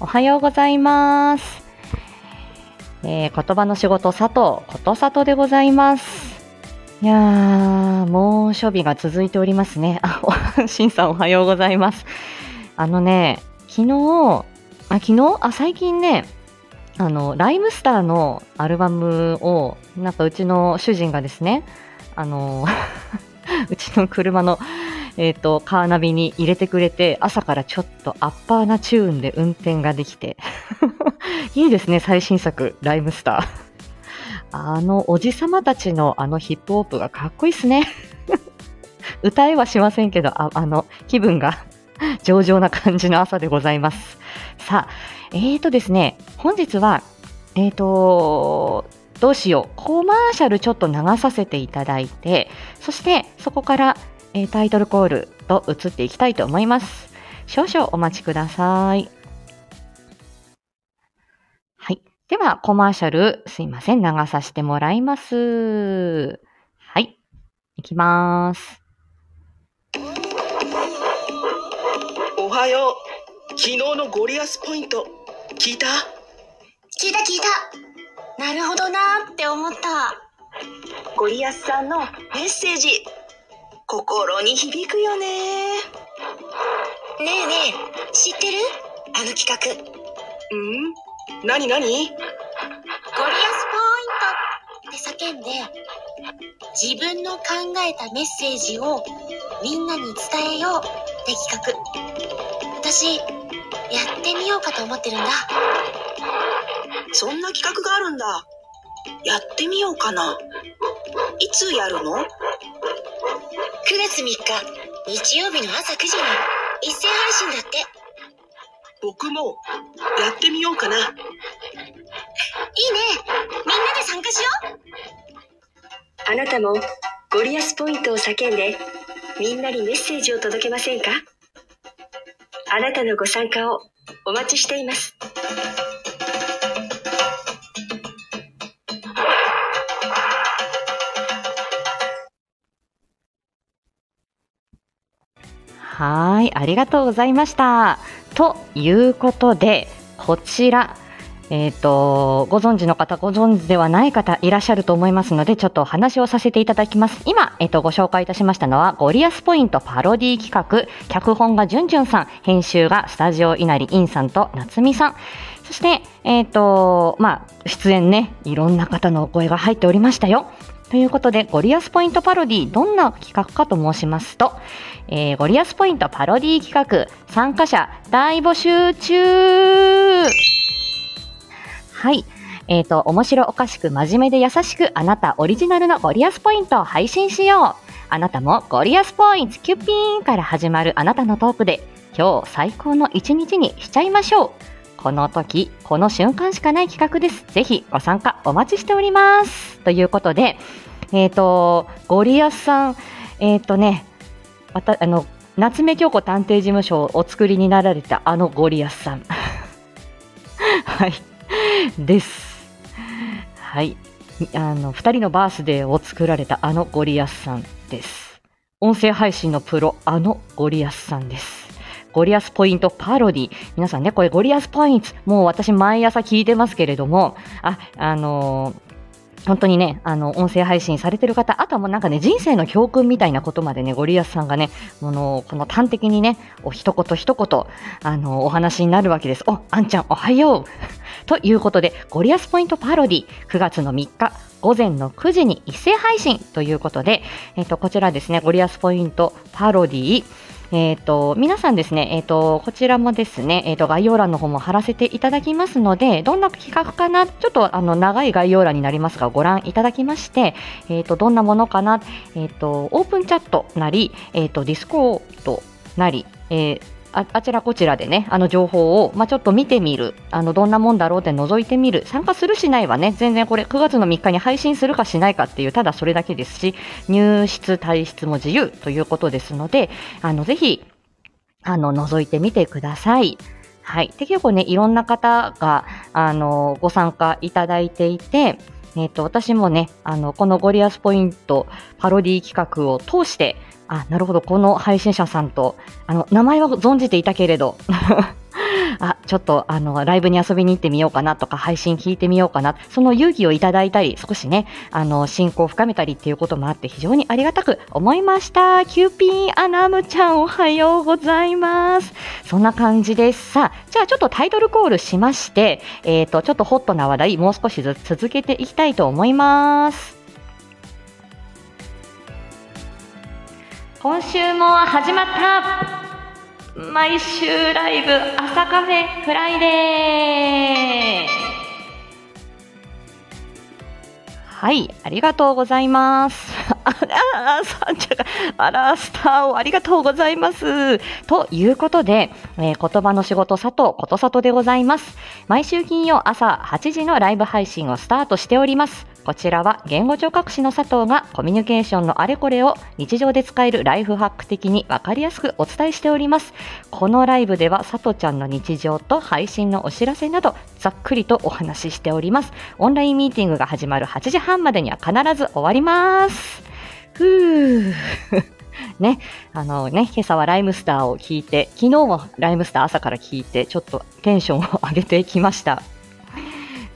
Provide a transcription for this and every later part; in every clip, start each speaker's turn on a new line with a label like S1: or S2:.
S1: おはようございます。えー、言葉の仕事佐藤ことさとでございます。いやー、猛暑日が続いておりますね。あ、しんさんおはようございます。あのね、昨日、あ、昨日？あ、最近ね、あの、ライムスターのアルバムを、なんかうちの主人がですね、あの、うちの車の、えっ、と、カーナビに入れてくれて、朝からちょっとアッパーなチューンで運転ができて、いいですね、最新作、ライムスター。あの、おじさまたちのあのヒップホップがかっこいいっすね。歌えはしませんけど、ああの、気分が 上々な感じの朝でございます。さあ、えーとですね、本日は、えーと、どうしよう、コマーシャルちょっと流させていただいて、そしてそこから、えータイトルコールと移っていきたいと思います。少々お待ちください。はい。では、コマーシャル、すいません、流させてもらいます。はい。いきます。
S2: おはよう。昨日のゴリアスポイント、聞いた？
S3: 聞いた聞いたなるほどなーって思った
S2: ゴリアスさんのメッセージ、心に響くよね。
S3: ねえねえ知ってる？あの企画。ゴリ
S2: うん？なになに
S3: アスポイントって叫んで自分の考えたメッセージをみんなに伝えようって企画。私やってみようかと思ってるんだ。
S2: そんな企画があるんだ。やってみようかな。いつやるの
S3: ？9月3日日曜日の朝9時に一斉配信だって
S2: 僕もやってみようかな。
S3: いいねみんなで参加しよう
S4: あなたもゴリアスポイントを叫んでみんなにメッセージを届けませんか？あなたのご参加をお待ちしています。
S1: はい、ありがとうございました。ということで、こちら、えっ、と、ご存知の方、ご存知ではない方いらっしゃると思いますので、ちょっとお話をさせていただきます。今、えっ、と、ご紹介いたしましたのは、ゴリアスポイントパロディ企画、脚本がじゅんじゅんさん、編集がスタジオ稲荷インさんと夏美さん、そして、えっ、と、まあ、出演ね、いろんな方のお声が入っておりましたよ。ということで、ゴリアスポイントパロディ、どんな企画かと申しますと、えーゴリアスポイントパロディ企画、参加者大募集中はい。えっ、と、面白おかしく真面目で優しく、あなたオリジナルのゴリアスポイントを配信しよう。あなたもゴリアスポイントキュッピーンから始まるあなたのトークで、今日最高の一日にしちゃいましょう。この時、この瞬間しかない企画です。ぜひご参加お待ちしております。ということで、えっ、と、ゴリアスさん、えっ、とね、また、あの、夏目京子探偵事務所をお作りになられたあのゴリアスさん。はい。です。はい。あの、二人のバースデーを作られたあのゴリアスさんです。音声配信のプロ、あのゴリアスさんです。ゴリアスポイントパロディ。皆さんね、これゴリアスポイント、もう私毎朝聞いてますけれども、あ、あのー本当にね、あの、音声配信されてる方、あとはもうなんかね、人生の教訓みたいなことまでね、ゴリアスさんがね、この、この端的にね、お一言一言、あの、お話になるわけです。お、あんちゃん、おはよう。ということで、ゴリアスポイントパロディ、9月の3日、午前の9時に一斉配信ということで、えっ、と、こちらですね、ゴリアスポイントパロディ、えー、と、皆さんですね、えー、と、こちらもですね、えー、と、概要欄の方も貼らせていただきますので、どんな企画かな、ちょっとあの、長い概要欄になりますが、ご覧いただきまして、えー、と、どんなものかな、えー、と、オープンチャットなり、えー、と、ディスコードなり、えーああちらこちらでね、あの情報を、まあ、ちょっと見てみる、あのどんなもんだろうって覗いてみる、参加するしないはね、全然これ9月の3日に配信するかしないかっていう、ただそれだけですし、入室、退室も自由ということですので、あのぜひ、あの覗いてみてください。はい。で、結構ね、いろんな方が、あの、ご参加いただいていて、えっ、と、私もね、あの、このゴリアスポイントパロディ企画を通して、あ、なるほど、この配信者さんと、あの、名前は存じていたけれど、あ、ちょっとあの、ライブに遊びに行ってみようかなとか、配信聞いてみようかな、その勇気をいただいたり、少しね、あの、親交を深めたりっていうこともあって、非常にありがたく思いました。キューピーアナムちゃん、おはようございます。そんな感じです。さあ、じゃあちょっとタイトルコールしまして、えっ、と、ちょっとホットな話題、もう少しずつ続けていきたいと思います。今週も始まった毎週ライブ朝カフェフライデーはい、ありがとうございます。あら、さんちゃが、あら、スターをありがとうございます。ということで、えー言葉の仕事佐藤ことさとでございます。毎週金曜朝8時のライブ配信をスタートしております。こちらは言語聴覚士の佐藤がコミュニケーションのあれこれを日常で使えるライフハック的にわかりやすくお伝えしております。このライブでは佐藤ちゃんの日常と配信のお知らせなどざっくりとお話ししております。オンラインミーティングが始まる8時半までには必ず終わります。ふー。ね、あのね、今朝はライムスターを聞いて、昨日もライムスター朝から聞いて、ちょっとテンションを上げてきました。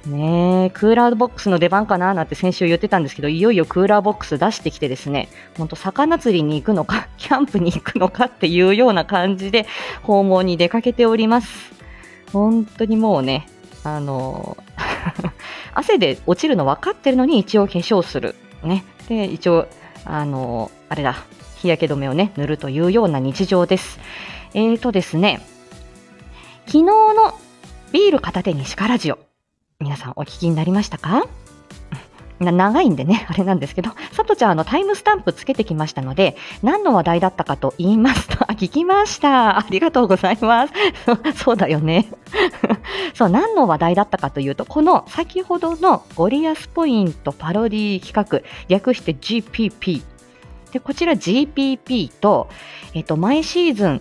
S1: ねえ、クーラーボックスの出番かななんて先週言ってたんですけど、いよいよクーラーボックス出してきてですね、ほんと魚釣りに行くのか、キャンプに行くのかっていうような感じで訪問に出かけております。本当にもうね、あの 汗で落ちるの分かってるのに一応化粧する。ね。で、一応、あのあれだ、日焼け止めをね、塗るというような日常です。えーとですね、昨日のビール片手にシカラジオ、皆さんお聞きになりましたか？長いんでね、あれなんですけど、さとちゃん、あの、タイムスタンプつけてきましたので、何の話題だったかと言いますと、あ、聞きました。ありがとうございます。そうそうだよね。そう、何の話題だったかというと、この先ほどのゴリアスポイントパロディ企画、略して GPP。で、こちら GPP と、えっと、毎シーズン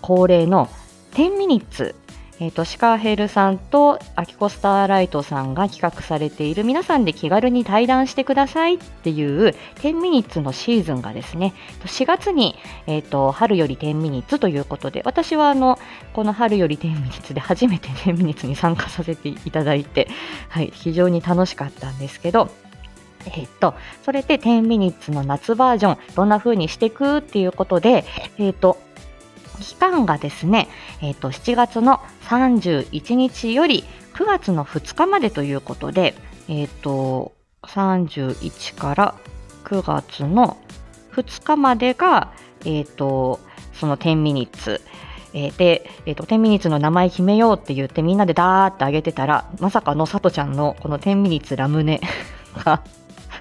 S1: 恒例の10ミニッツえっ、と、シカヘルさんとアキコスターライトさんが企画されている皆さんで気軽に対談してくださいっていう10ミニッツのシーズンがですね、4月に、えっ、と、春より10ミニッツということで、私はあの、この春より10ミニッツで初めて10ミニッツに参加させていただいて、はい、非常に楽しかったんですけど、えっと、それで10ミニッツの夏バージョン、どんな風にしていく？っていうことで、えっと、期間がですね、えっと、7月の31日より9月の2日までということで、えっと、31から9月の2日までが、えっと、その10ミニッツ。えーで、えっと、10ミニッツの名前決めようって言ってみんなでダーってあげてたら、まさかのさとちゃんのこの10ミニッツラムネが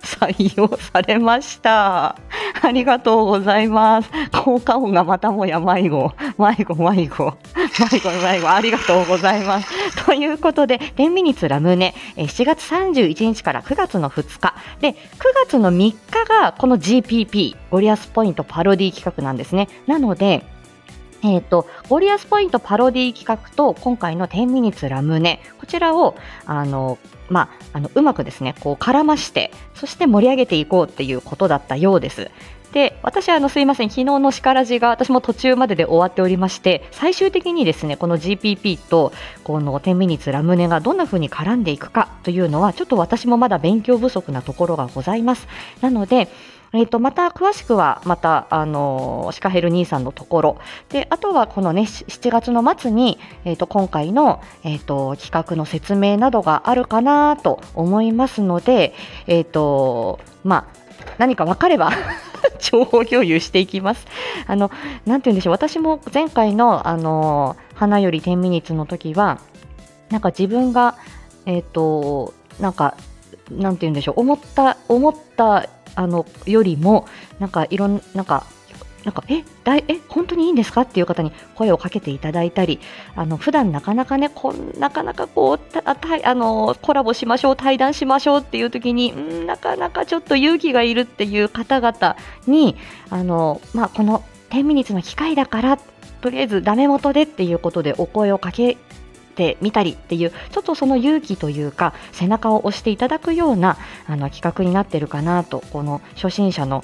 S1: 採用されました。ありがとうございます。効果音がまたもや迷子、迷子、迷子、迷子、迷子、ありがとうございます。ということで、10ミニッツラムネ、7月31日から9月の2日。で、9月の3日がこの GPP、ゴリアスポイントパロディ企画なんですね。なので、えっ、と、ゴリアスポイントパロディ企画と、今回の10ミニッツラムネ、こちらを、あの、まあ、あの、うまくですね、こう絡まして、そして盛り上げていこうっていうことだったようです。で、私はあの、すいません、昨日のしからじが私も途中までで終わっておりまして、最終的にですね、この GPP と、この10ミニッツラムネがどんな風に絡んでいくかというのは、ちょっと私もまだ勉強不足なところがございます。なので、えっ、と、また詳しくは、また、あのシカヘル兄さんのところ。で、あとはこのね、7月の末に、えっ、と、今回の、えっ、と、企画の説明などがあるかなと思いますので、えっ、と、まあ、何か分かれば 情報共有していきます。あの、なて言うんでしょう、私も前回の、あの花より10ミニッツの時は、なんか自分が、えっ、と、なんか、なんて言うんでしょう、思った、思った、あの、よりも、なんか、いろん、なんか、なんか、え、だ、え、本当にいいんですか？っていう方に声をかけていただいたり、あの、普段なかなかね、こ、なかなかこう、た、たあの、コラボしましょう、対談しましょうっていう時に、んなかなかちょっと勇気がいるっていう方々に、あの、まあ、この10ミニッツの機会だから、とりあえずダメ元でっていうことでお声をかけてみたりっていうちょっとその勇気というか背中を押していただくようなあの企画になってるかなとこの初心者の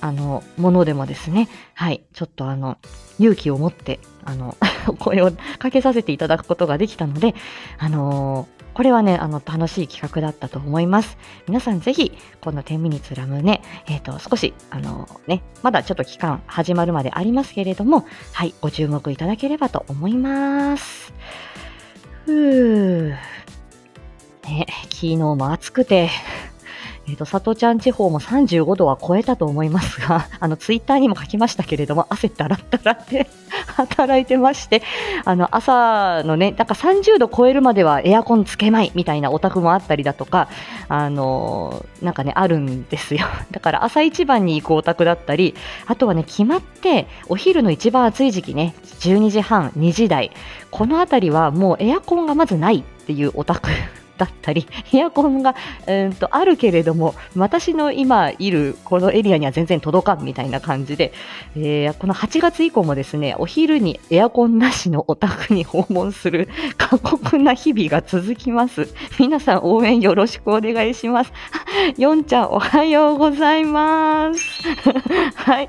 S1: あの、ものでもですね、はい、ちょっとあの、勇気を持って、あの、声をかけさせていただくことができたので、あのーこれはね、あの、楽しい企画だったと思います。皆さんぜひ、この10ミニツラムね、えっ、と、少し、あのね、まだちょっと期間始まるまでありますけれども、はい、ご注目いただければと思います。ふぅ。ね、昨日も暑くて、えっ、と、佐藤ちゃん地方も35度は超えたと思いますが、あの、ツイッターにも書きましたけれども、汗だらだらって 働いてまして、あの、朝のね、なんか30度超えるまではエアコンつけまいみたいなお宅もあったりだとか、あの、なんかね、あるんですよ。だから朝一番に行くお宅だったり、あとはね、決まって、お昼の一番暑い時期ね、12時半、2時台、このあたりはもうエアコンがまずないっていうお宅だったり、エアコンが、うんとあるけれども、私の今いるこのエリアには全然届かんみたいな感じで、えーこの8月以降もですね、お昼にエアコンなしのお宅に訪問する 過酷な日々が続きます。皆さん応援よろしくお願いします。よんちゃんおはようございます。はい。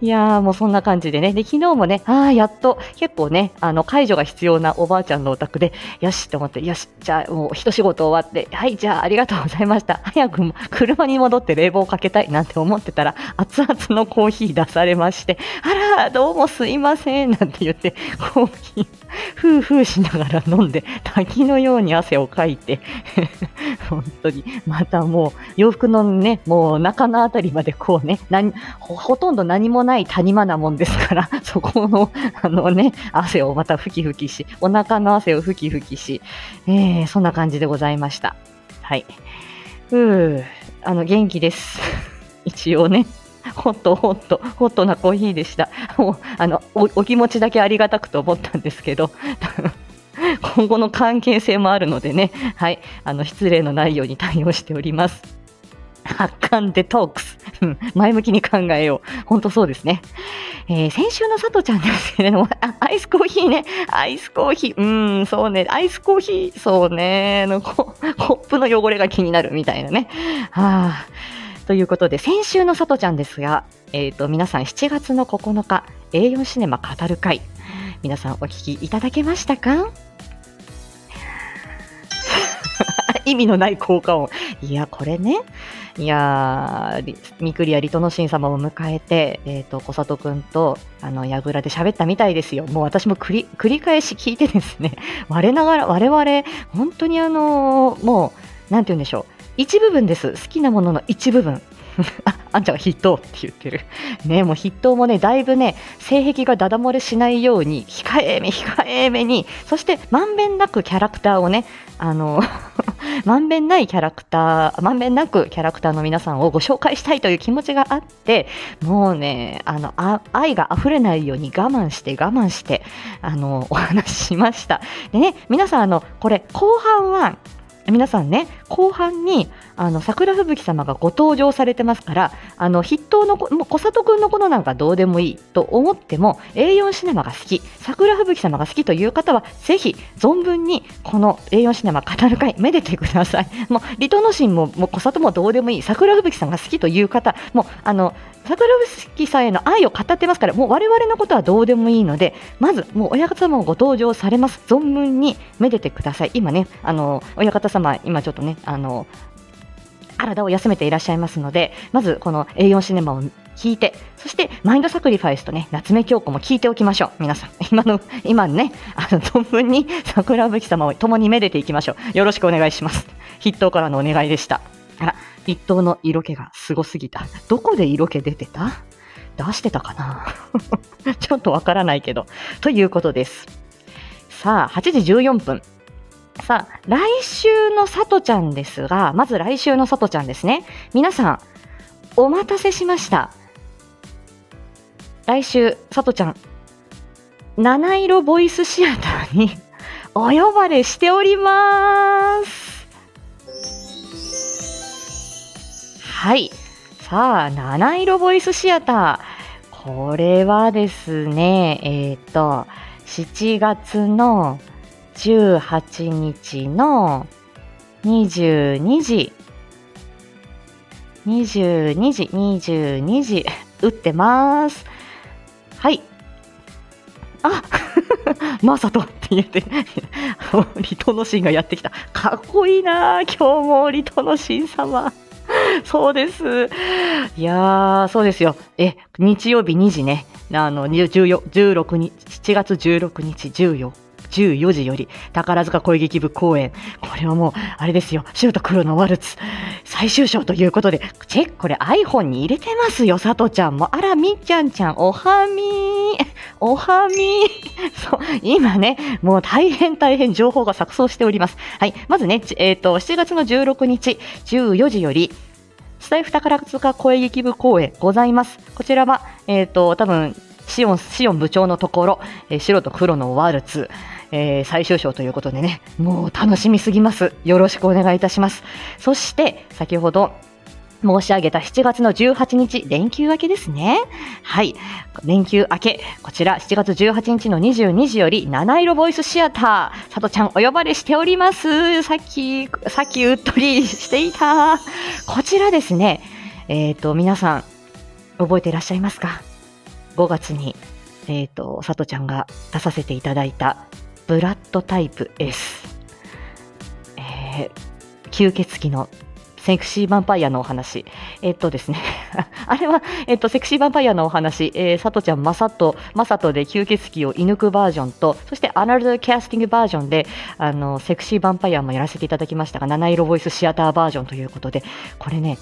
S1: いやーもうそんな感じでね。で、昨日もね、ああ、やっと結構ね、あの、介助が必要なおばあちゃんのお宅で、よしと思って、よし、じゃあもう一仕事終わって、はい、じゃあありがとうございました。早くも車に戻って冷房をかけたいなんて思ってたら、熱々のコーヒー出されまして、あら、どうもすいません、なんて言って、コーヒー、ふうふうしながら飲んで、滝のように汗をかいて、本当に、またもう、洋服のね、もう中のあたりまでこうね、何ほほとんど何もない谷間なもんですから、そこの、あのね、汗をまたふきふきし、お腹の汗をふきふきし、えー、そんな感じでございますございました。はい。うー、あの、元気です。一応ね。ホットホット、ホットなコーヒーでした。もう、あの、おお気持ちだけありがたくと思ったんですけど、今後の関係性もあるのでね、はい、あの、失礼のないように対応しております。発汗デトックス。前向きに考えよう。本当そうですね。えー先週の佐藤ちゃんですけれども、アイスコーヒーね。アイスコーヒー。うん、そうね。アイスコーヒー。そうね。のココップの汚れが気になるみたいなね。はあ。ということで、先週の佐藤ちゃんですが、えっ、と、皆さん7月の9日、A4 シネマ語る会。皆さんお聞きいただけましたか？意味のない効果音。いや、これね。いやー、りミクリアリトノシン様を迎えて、えっ、と、小里くんと、あの、やぐらで喋ったみたいですよ。もう私も繰り繰り返し聞いてですね、我ながら、我々、本当にあのーもう、なんて言うんでしょう。一部分です。好きなものの一部分。あ、んちゃんが筆頭って言ってる。ね、もう筆頭もね、だいぶね、性癖がダダ漏れしないように、控えめ、控えめに、そして、まんべんなくキャラクターをね、あの、まんべんないキャラクター、まんべんなくキャラクターの皆さんをご紹介したいという気持ちがあって、もうね、あの、あ愛が溢れないように我慢して我慢して、あの、お話ししました。でね、皆さん、あの、これ、後半は、皆さんね、後半に、あの、桜吹雪様がご登場されてますから、あの、筆頭の、もう小里くんのことなんかどうでもいいと思っても、A4 シネマが好き、桜吹雪様が好きという方は、ぜひ、存分に、この A4 シネマ語る会、めでてください。もう、リトノシンも、もう小里もどうでもいい、桜吹雪さんが好きという方、もう、あの、桜吹雪さんへの愛を語ってますから、もう我々のことはどうでもいいので、まず、もう親方様もご登場されます。存分にめでてください。今ね、あの、親方様、今ちょっとね、あの、体を休めていらっしゃいますので、まずこの A4 シネマを聞いて、そしてマインドサクリファイスとね、夏目京子も聞いておきましょう。皆さん、今の、今ね、あの、存分に桜吹様を共にめでていきましょう。よろしくお願いします。筆頭からのお願いでした。あら、筆頭の色気がすごすぎた。どこで色気出てた？出してたかな？ちょっとわからないけど。ということです。さあ、8時14分。さあ、来週のさとちゃんですが、まず来週のさとちゃんですね。皆さん、お待たせしました。来週、さとちゃん、七色ボイスシアターに お呼ばれしております。はい。さあ、七色ボイスシアター。これはですね、えっ、と、7月の18日の22時22時、22時、打ってます。はい。あ まさとって言って、リトノシンがやってきた。かっこいいな今日もリトノシン様。そうです。いやー、そうですよ。え、日曜日2時ね。あの、14 16日、7月16日、14 14時より宝塚恋劇部公演。これはもう、あれですよ。白と黒のワルツ。最終章ということで、チェック、これ iPhone に入れてますよ、さとちゃんも。あら、みっちゃんちゃん、おはみー。おはみー。そう、今ね、もう大変大変情報が錯綜しております。はい、まずね、えっ、と、7月の16日、14時より、スタイフ宝塚声劇部公演ございます。こちらは、えっ、と、多分、シオン、シオン部長のところ、えー白と黒のワルツ、えー最終章ということでね、もう楽しみすぎます。よろしくお願いいたします。そして、先ほど、申し上げた7月の18日、連休明けですね。はい。連休明け、こちら7月18日の22時より、七色ボイスシアター、さとちゃんお呼ばれしております。さっき、さっきうっとりしていた。こちらですね、えっ、と、皆さん、覚えていらっしゃいますか ?5 月に、えっ、と、さとちゃんが出させていただいた、ブラッドタイプ S。えー吸血鬼のセクシーヴァンパイアのお話。えっとですね。あれは、えっと、セクシーヴァンパイアのお話、えー、さとちゃん、まさと、まさとで吸血鬼を射抜くバージョンと、そしてアナルドキャスティングバージョンで、あの、セクシーヴァンパイアもやらせていただきましたが、七色ボイスシアターバージョンということで、これね、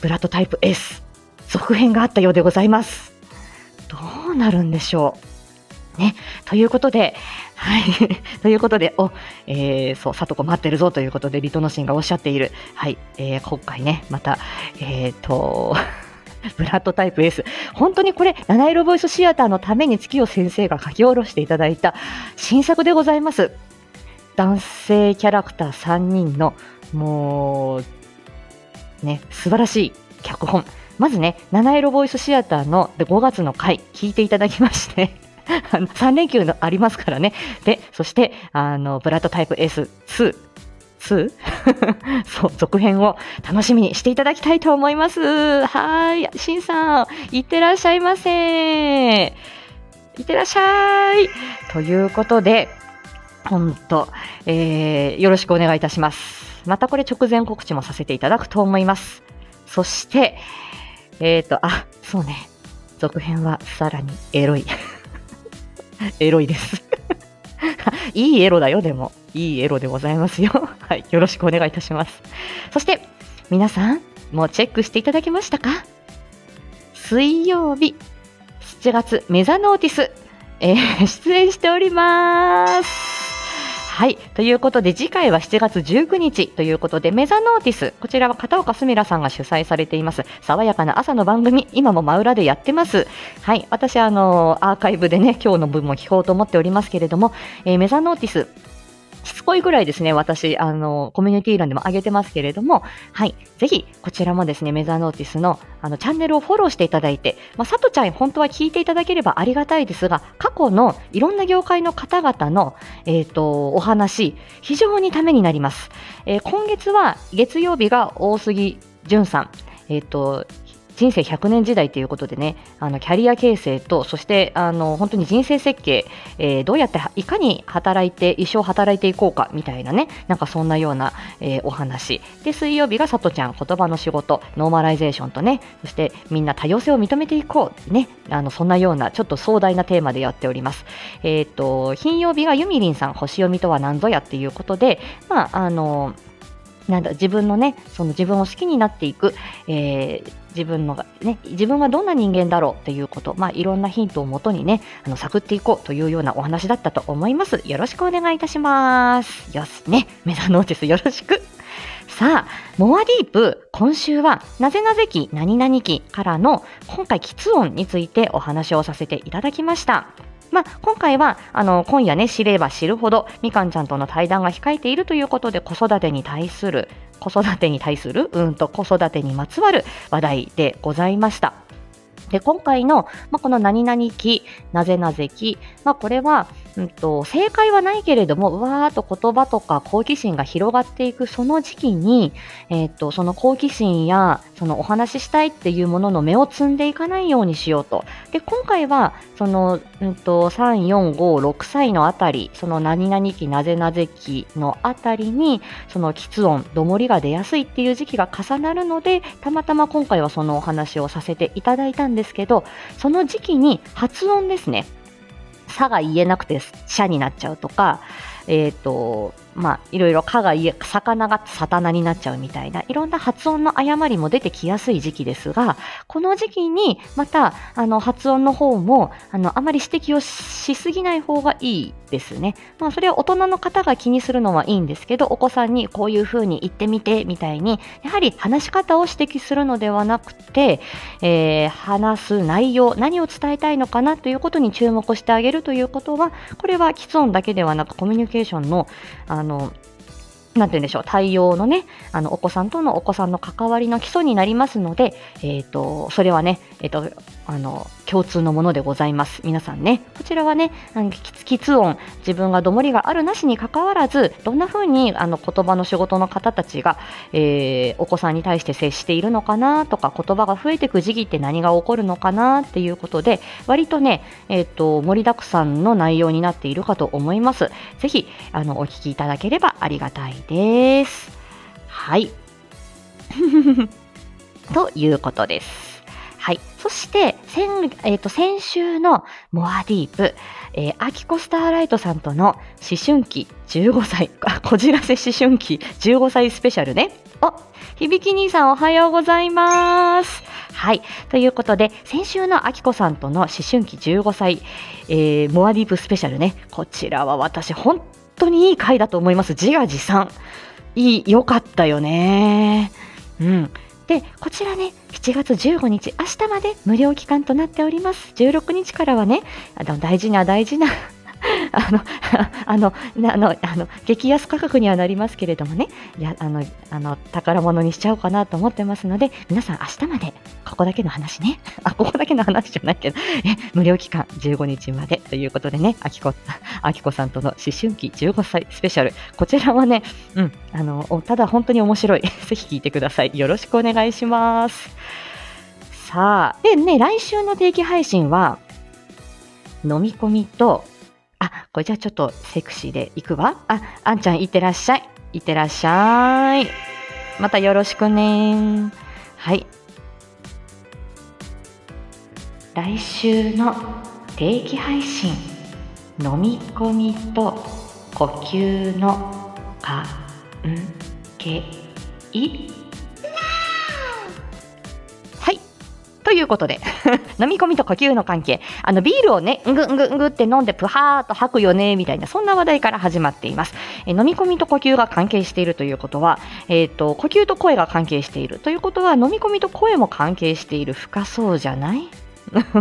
S1: ブラッドタイプ S、続編があったようでございます。どうなるんでしょう。ね。ということで、はい。ということで、お、えー、そう、さとこ待ってるぞということで、リトノシンがおっしゃっている。はい。えー、今回ね、また、えーと、ブラッドタイプ S。本当にこれ、七色ボイスシアターのために月夜先生が書き下ろしていただいた新作でございます。男性キャラクター3人の、もう、ね、素晴らしい脚本。まずね、七色ボイスシアターので5月の回、聞いていただきまして、あの3連休のありますからね。で、そして、あの、ブラッドタイプ S2、2? そう、続編を楽しみにしていただきたいと思います。はい。しんさん、いってらっしゃいませ。いってらっしゃい。ということで、本当、えー、よろしくお願いいたします。またこれ直前告知もさせていただくと思います。そして、えっ、ー、と、あ、そうね。続編はさらにエロい。エロいです。いいエロだよ、でも。いいエロでございますよ。はい。よろしくお願いいたします。そして、皆さん、もうチェックしていただけましたか？水曜日、7月、メザノーティス、えー出演しております。はい。ということで、次回は7月19日ということで、メザノーティス。こちらは片岡すみらさんが主催されています。爽やかな朝の番組、今も真裏でやってます。はい。私、あの、アーカイブでね、今日の分も聞こうと思っておりますけれども、えーメザノーティス。しつこいぐらいですね、私、あの、コミュニティ欄でも上げてますけれども、はい。ぜひ、こちらもですね、メザーノーティスの、あの、チャンネルをフォローしていただいて、まあ、さとちゃん、本当は聞いていただければありがたいですが、過去のいろんな業界の方々の、えっ、と、お話、非常にためになります。えー今月は、月曜日が大杉淳さん、えっ、と、人生100年時代ということでね、あのキャリア形成と、そしてあの本当に人生設計、えーどうやっていかに働いて、一生働いていこうかみたいなね、なんかそんなような、えーお話。で、水曜日がさとちゃん、言葉の仕事、ノーマライゼーションとね、そしてみんな多様性を認めていこう、ね、あのそんなようなちょっと壮大なテーマでやっております。えっ、と、金曜日がゆみりんさん、星読みとは何ぞやっていうことで、まあ、あの、なんだ自分のね、その自分を好きになっていく、えー自分のね、自分はどんな人間だろうっていうこと、まあ、いろんなヒントをもとにね、あの探っていこうというようなお話だったと思います。よろしくお願いいたします。よしね、メザノーティスよろしく。さあ、モアディープ、今週は、なぜなぜ期、何々期からの、今回、喫音についてお話をさせていただきました。まあ、今回は、あの、今夜ね、知れば知るほど、みかんちゃんとの対談が控えているということで、子育てに対する、子育てに対する、うんと子育てにまつわる話題でございました。で、今回の、まあ、この何々期、なぜなぜ期、まあ、これは、うんと、正解はないけれども、うわーっと言葉とか好奇心が広がっていくその時期に、えっと、その好奇心や、そのお話ししたいっていうものの目を摘んでいかないようにしようと。で、今回は、その、うんと、3、4、5、6歳のあたり、その何々期、なぜなぜ期のあたりに、その喫音、どもりが出やすいっていう時期が重なるので、たまたま今回はそのお話をさせていただいたんですですけど、その時期に発音ですね。さが言えなくて、しゃになっちゃうとか、えっ、と、まあ、いろいろかが言え、魚がさたなになっちゃうみたいな、いろんな発音の誤りも出てきやすい時期ですが、この時期にまた、あの、発音の方も、あの、あまり指摘をしすぎない方がいいですね。まあ、それは大人の方が気にするのはいいんですけど、お子さんにこういう風に言ってみて、みたいに、やはり話し方を指摘するのではなくて、えー、話す内容、何を伝えたいのかなということに注目してあげるということは、これは既音だけではなくコミュニケーションの、あの、なんて言うんでしょう、対応のね、あの、お子さんとのお子さんの関わりの基礎になりますので、えっ、ー、と、それはね、えっ、ー、と、あの、共通のものでございます。皆さんね、こちらはね、きつ音、自分がどもりがあるなしにかかわらず、どんな風にあの言葉の仕事の方たちが、えー、お子さんに対して接しているのかなとか、言葉が増えていく時期って何が起こるのかなっていうことで、割とね、えっ、ー、と、盛りだくさんの内容になっているかと思います。ぜひ、あの、お聞きいただければありがたいです。はい。ということです。はい。そして、先、えっ、ー、と、先週のモアディープ、えー、アキコスターライトさんとの思春期15歳、こじらせ思春期15歳スペシャルね。お、響兄さんおはようございます。はい。ということで、先週のあきこさんとの思春期15歳、えー、モアディープスペシャルね。こちらは私、本当にいい回だと思います。自画自賛。いい、良かったよね。うん。で、こちらね、7月15日、明日まで無料期間となっております。16日からはね、あの大事な大事なあの、あの、あの、あの、激安価格にはなりますけれどもね、いや、あの、あの、宝物にしちゃおうかなと思ってますので、皆さん明日まで、ここだけの話ね。あ、ここだけの話じゃないけど、え、無料期間15日までということでね、あきこ、あきこさんとの思春期15歳スペシャル。こちらはね、うん、あの、ただ本当に面白い。ぜひ聞いてください。よろしくお願いします。さあ、でね、来週の定期配信は、飲み込みと、これじゃあちょっとセクシーでいくわ。あ、あんちゃんいってらっしゃい。いってらっしゃい。またよろしくね。はい。来週の定期配信、飲み込みと呼吸の関係ということで 飲み込みと呼吸の関係。あの、ビールをね、ぐんぐんぐって飲んでプハーっと吐くよね、みたいな、そんな話題から始まっています。え飲み込みと呼吸が関係しているということは、えっ、ー、と、呼吸と声が関係しているということは、飲み込みと声も関係している。深そうじゃない？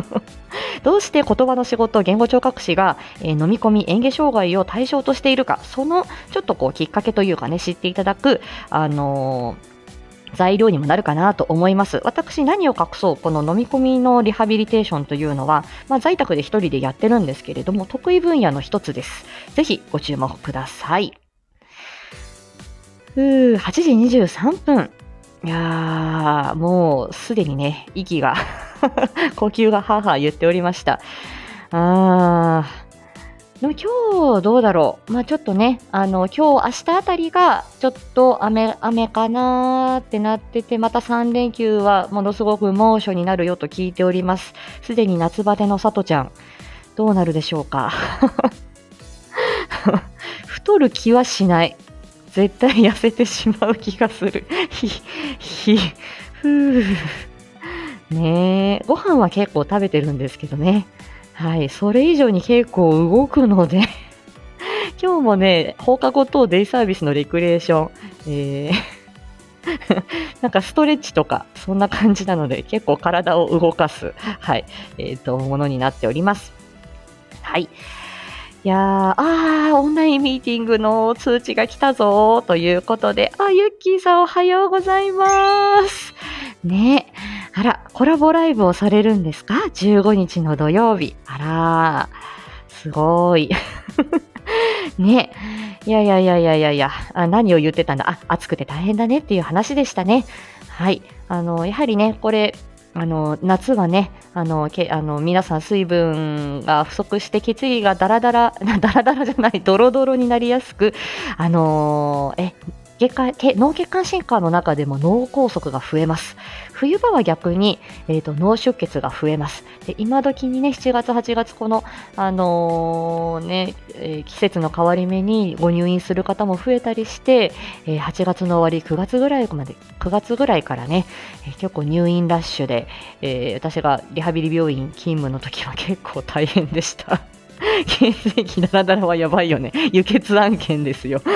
S1: どうして言葉の仕事、言語聴覚士が、えー、飲み込み、嚥下障害を対象としているか、そのちょっとこうきっかけというかね、知っていただく、あのー材料にもなるかなと思います。私、何を隠そう、この飲み込みのリハビリテーションというのは、まあ、在宅で一人でやってるんですけれども、得意分野の一つです。ぜひご注目ください。うー、8時23分。いやー、もうすでにね、息が 呼吸がはーはー言っておりました。あー、でも今日どうだろう？まあちょっとね、あの、今日明日あたりがちょっと雨、雨かなーってなってて、また3連休はものすごく猛暑になるよと聞いております。すでに夏バテのさとちゃん、どうなるでしょうか？太る気はしない。絶対痩せてしまう気がする。ひ、ひ、ふー。ねえ、ご飯は結構食べてるんですけどね。はい、それ以上に結構動くので 今日もね、放課後等デイサービスのレクリエーション、えー なんかストレッチとか、そんな感じなので、結構体を動かす、はい、えっ、と、ものになっております。はい。いやー、あー、オンラインミーティングの通知が来たぞということで、あ、ユッキーさんおはようございます。ねあら、コラボライブをされるんですか ?15 日の土曜日。あら、すごい。ね。いやいやいやいやいやいや、あ何を言ってたんだ？あ、暑くて大変だねっていう話でしたね。はい。あの、やはりね、これ、あの、夏はね、あの、けあの皆さん水分が不足して血液がダラダラ、ダラダラじゃない、ドロドロになりやすく、あのえ、血管脳血管疾患の中でも脳梗塞が増えます。冬場は逆に、えーと、脳出血が増えます。で今時にね、7月、8月、この、あのー、ねえー、季節の変わり目にご入院する方も増えたりして、えー、8月の終わり、9月ぐらいまで、9月ぐらいからね、え結構入院ラッシュで、え私がリハビリ病院勤務の時は結構大変でした。血液ダラダラはやばいよね。輸血案件ですよ。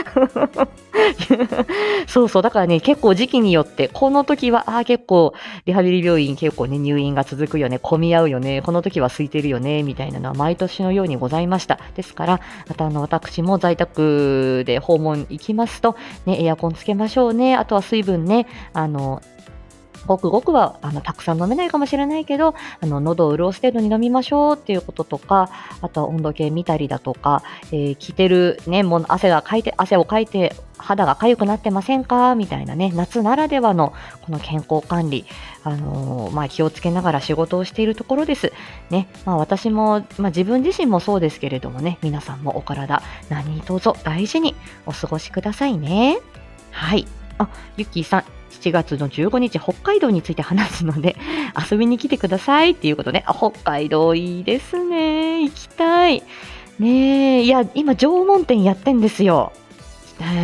S1: そうそう、だからね、結構時期によって、この時は、ああ、結構、リハビリ病院結構ね、入院が続くよね、混み合うよね、この時は空いてるよね、みたいなのは毎年のようにございました。ですから、またあの、私も在宅で訪問行きますと、ね、エアコンつけましょうね、あとは水分ね、あの、ごくごくはあのたくさん飲めないかもしれないけど、あの喉を潤す程度に飲みましょうっていうこととか、あとは温度計見たりだとか、えー、着てるね、もう汗がかいて、汗をかいて肌が痒くなってませんか？みたいなね、夏ならではのこの健康管理、あのー、まあ、気をつけながら仕事をしているところです。ね、まあ、私も、まあ、自分自身もそうですけれどもね、皆さんもお体、何卒大事にお過ごしくださいね。はい。あ、ゆきさん、7月の15日、北海道について話すので、遊びに来てくださいっていうことね。北海道いいですね。行きたい。ねえ、いや、今、縄文店やってんですよ。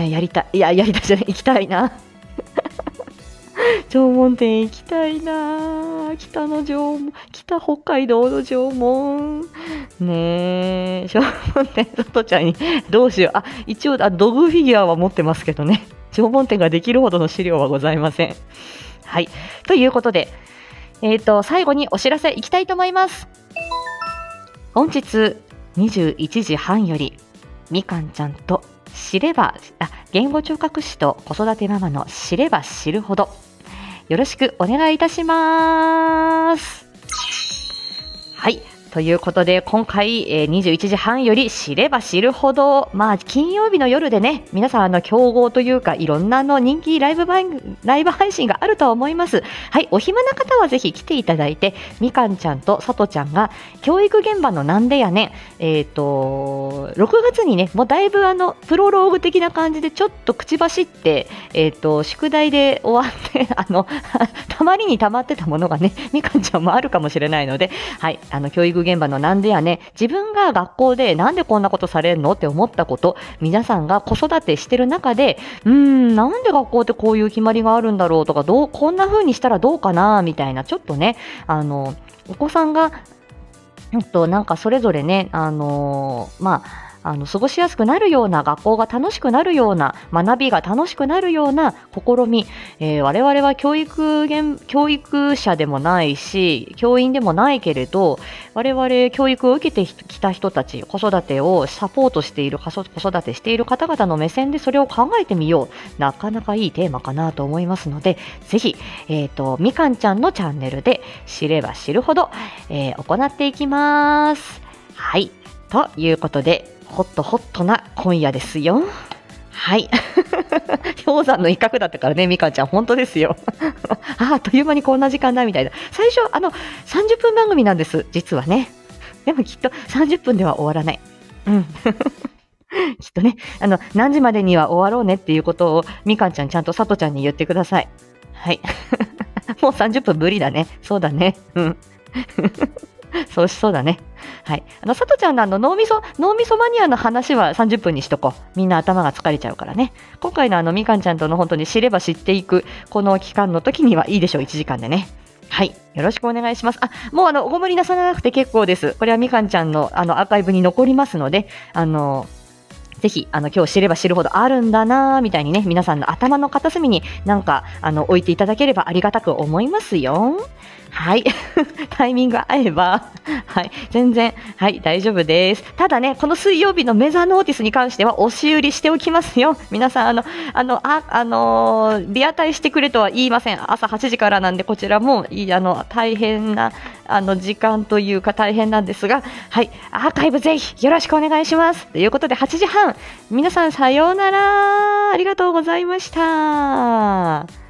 S1: やりたい。いや、やりたいじゃない。行きたいな。縄文店行きたいな北の縄文、北北海道の縄文。ねえ、縄文店、さとちゃんに、どうしよう。あ、一応、あ、ドグフィギュアは持ってますけどね。縄文店ができるほどの資料はございません。はい。ということで、えっ、ー、と、最後にお知らせいきたいと思います。本日21時半より、みかんちゃんと知れば、あ、言語聴覚士と子育てママの知れば知るほど、よろしくお願いいたします。はい。ということで、今回、えー、21時半より知れば知るほど、まあ、金曜日の夜でね、皆さん、あの、競合というか、いろんなの人気ライブライブ配信があると思います。はい、お暇な方はぜひ来ていただいて、みかんちゃんとさとちゃんが、教育現場のなんでやねん、えっ、ー、と、6月にね、もうだいぶあの、プロローグ的な感じで、ちょっと口走って、えっ、ー、と、宿題で終わって、あの、たまりにたまってたものがね、みかんちゃんもあるかもしれないので、はい、あの、教育現場のなんでやね、自分が学校でなんでこんなことされるの？って思ったこと、皆さんが子育てしてる中で、うーん、なんで学校ってこういう決まりがあるんだろう？とか、どう、こんな風にしたらどうかな、みたいな、ちょっとね、あの、お子さんが、えっと、なんかそれぞれね、あのまあ、あの過ごしやすくなるような学校が楽しくなるような学びが楽しくなるような試み、えー、我々は教育教育者でもないし教員でもないけれど我々教育を受けてきた人たち子育てをサポートしている子育てしている方々の目線でそれを考えてみよう。なかなかいいテーマかなと思いますのでぜひ、えーと、みかんちゃんのチャンネルで知れば知るほど、えー、行っていきます。はい。ということでホットホットな今夜ですよ。はい。氷山の一角だったからね、みかんちゃん、本当ですよ。ああ、という間にこんな時間だみたいな。最初、あの、30分番組なんです、実はね。でもきっと30分では終わらない。うん。きっとね、あの、何時までには終わろうねっていうことを、みかんちゃん、ちゃんとさとちゃんに言ってください。はい。もう30分無理だね。そうだね。うん。そうしそうだね。はい。あの、さとちゃんのあの脳みそ、脳みそマニアの話は30分にしとこう。みんな頭が疲れちゃうからね。今回のあの、みかんちゃんとの本当に知れば知っていく、この期間の時にはいいでしょう。1時間でね。はい。よろしくお願いします。あ、もうあの、ご無理なさらなくて結構です。これはみかんちゃんのあの、アーカイブに残りますので、あの、ぜひ、あの、今日知れば知るほどあるんだなみたいにね、皆さんの頭の片隅になんか、あの、置いていただければありがたく思いますよ。はい。タイミング合えば、はい。全然、はい、大丈夫です。ただね、この水曜日のメザーノーティスに関しては、押し売りしておきますよ。皆さん、あの、あの、あ、あの、リアタイしてくれとは言いません。朝8時からなんで、こちらも、いあの、大変な、あの時間というか大変なんですが、はい、アーカイブぜひよろしくお願いします。ということで8時半、皆さんさようなら。ありがとうございました。